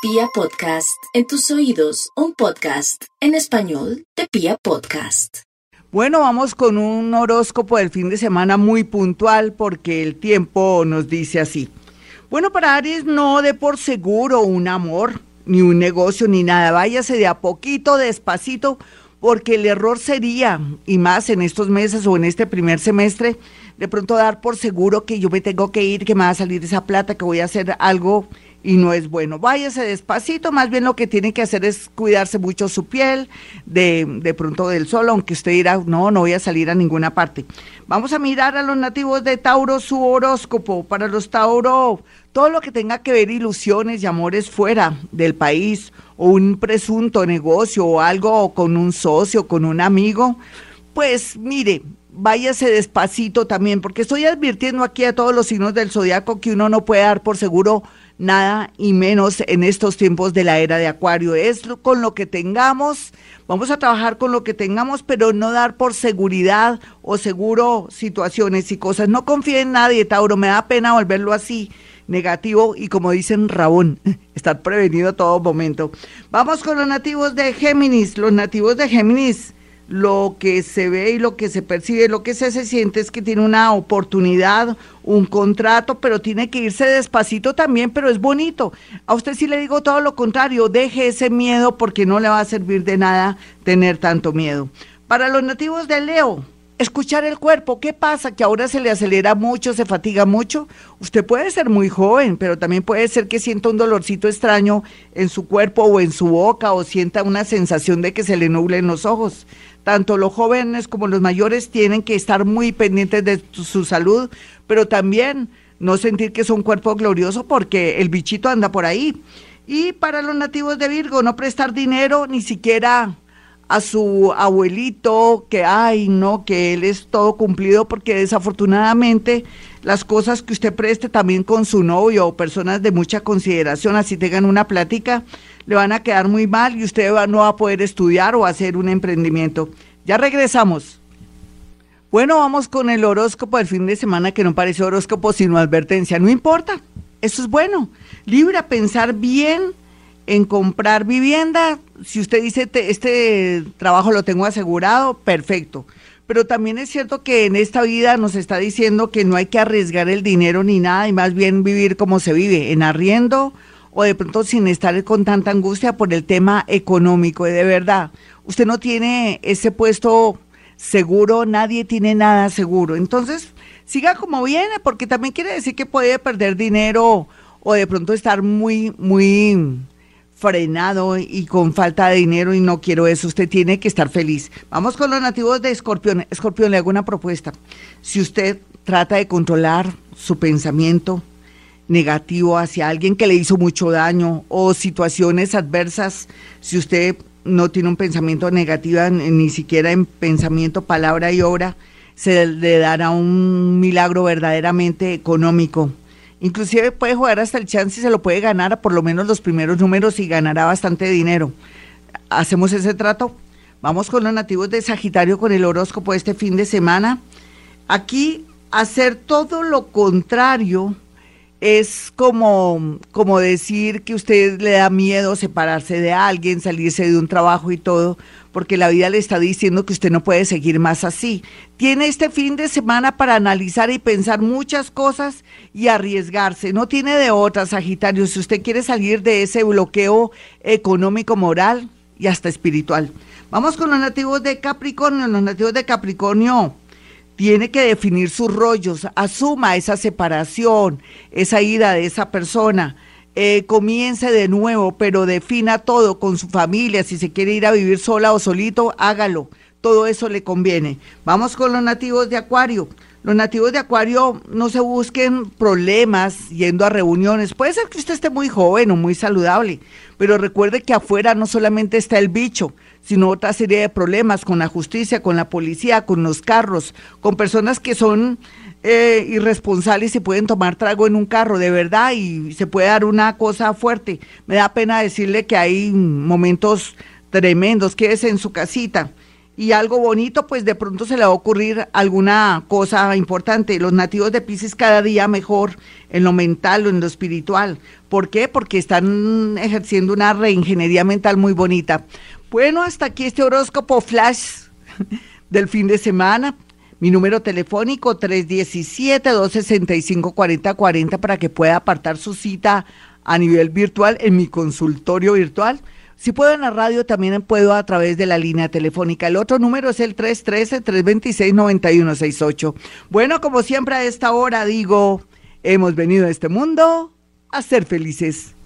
Pia Podcast, en tus oídos, un podcast en español de Pia Podcast. Bueno, vamos con un horóscopo del fin de semana muy puntual porque el tiempo nos dice así. Bueno, para Aries no de por seguro un amor, ni un negocio, ni nada. Váyase de a poquito, despacito, porque el error sería, y más en estos meses o en este primer semestre, de pronto dar por seguro que yo me tengo que ir, que me va a salir esa plata, que voy a hacer algo y no es bueno. Váyase despacito, más bien lo que tiene que hacer es cuidarse mucho su piel, de, de pronto del sol, aunque usted dirá, no, no voy a salir a ninguna parte. Vamos a mirar a los nativos de Tauro su horóscopo. Para los Tauro, todo lo que tenga que ver ilusiones y amores fuera del país, o un presunto negocio, o algo con un socio, con un amigo, pues mire, váyase despacito también, porque estoy advirtiendo aquí a todos los signos del zodiaco que uno no puede dar por seguro nada y menos en estos tiempos de la era de Acuario. Es con lo que tengamos, vamos a trabajar con lo que tengamos, pero no dar por seguridad o seguro situaciones y cosas. No confíe en nadie, Tauro, me da pena volverlo así negativo y como dicen Rabón, estar prevenido a todo momento. Vamos con los nativos de Géminis. Los nativos de Géminis lo que se ve y lo que se percibe, lo que se, se siente es que tiene una oportunidad, un contrato, pero tiene que irse despacito también, pero es bonito. A usted sí le digo todo lo contrario, deje ese miedo porque no le va a servir de nada tener tanto miedo. Para los nativos de Leo, escuchar el cuerpo. ¿Qué pasa? Que ahora se le acelera mucho, se fatiga mucho. Usted puede ser muy joven, pero también puede ser que sienta un dolorcito extraño en su cuerpo o en su boca o sienta una sensación de que se le nublen los ojos tanto los jóvenes como los mayores tienen que estar muy pendientes de su salud, pero también no sentir que es un cuerpo glorioso porque el bichito anda por ahí. Y para los nativos de Virgo, no prestar dinero ni siquiera a su abuelito, que ay, no, que él es todo cumplido, porque desafortunadamente las cosas que usted preste también con su novio o personas de mucha consideración, así tengan una plática, le van a quedar muy mal y usted no va a poder estudiar o hacer un emprendimiento. Ya regresamos. Bueno, vamos con el horóscopo del fin de semana que no parece horóscopo sino advertencia. No importa, eso es bueno. Libre a pensar bien en comprar vivienda. Si usted dice este trabajo lo tengo asegurado, perfecto. Pero también es cierto que en esta vida nos está diciendo que no hay que arriesgar el dinero ni nada y más bien vivir como se vive, en arriendo o de pronto sin estar con tanta angustia por el tema económico. De verdad, usted no tiene ese puesto seguro, nadie tiene nada seguro. Entonces, siga como viene, porque también quiere decir que puede perder dinero o de pronto estar muy, muy frenado y con falta de dinero y no quiero eso. Usted tiene que estar feliz. Vamos con los nativos de Escorpión. Escorpión, le hago una propuesta. Si usted trata de controlar su pensamiento, negativo hacia alguien que le hizo mucho daño o situaciones adversas, si usted no tiene un pensamiento negativo ni siquiera en pensamiento, palabra y obra, se le dará un milagro verdaderamente económico. Inclusive puede jugar hasta el chance y se lo puede ganar a por lo menos los primeros números y ganará bastante dinero. ¿Hacemos ese trato? Vamos con los nativos de Sagitario con el horóscopo este fin de semana. Aquí hacer todo lo contrario es como, como decir que usted le da miedo separarse de alguien, salirse de un trabajo y todo, porque la vida le está diciendo que usted no puede seguir más así. Tiene este fin de semana para analizar y pensar muchas cosas y arriesgarse. No tiene de otra, Sagitario, si usted quiere salir de ese bloqueo económico, moral y hasta espiritual. Vamos con los nativos de Capricornio. Los nativos de Capricornio tiene que definir sus rollos, asuma esa separación, esa ida de esa persona, eh, comience de nuevo, pero defina todo con su familia, si se quiere ir a vivir sola o solito, hágalo, todo eso le conviene. Vamos con los nativos de Acuario. Los nativos de Acuario no se busquen problemas yendo a reuniones. Puede ser que usted esté muy joven o muy saludable, pero recuerde que afuera no solamente está el bicho, sino otra serie de problemas con la justicia, con la policía, con los carros, con personas que son eh, irresponsables y pueden tomar trago en un carro, de verdad, y se puede dar una cosa fuerte. Me da pena decirle que hay momentos tremendos, quédese en su casita. y algo bonito, pues de pronto se le va a ocurrir alguna cosa importante. Los nativos de Pisces cada día mejor en lo mental o en lo espiritual. ¿Por qué? Porque están ejerciendo una reingeniería mental muy bonita. Bueno, hasta aquí este horóscopo flash del fin de semana. Mi número telefónico 317-265-4040 para que pueda apartar su cita a nivel virtual en mi consultorio virtual si puedo en la radio, también puedo a través de la línea telefónica. El otro número es el 313-326-9168. Bueno, como siempre a esta hora digo, hemos venido a este mundo a ser felices.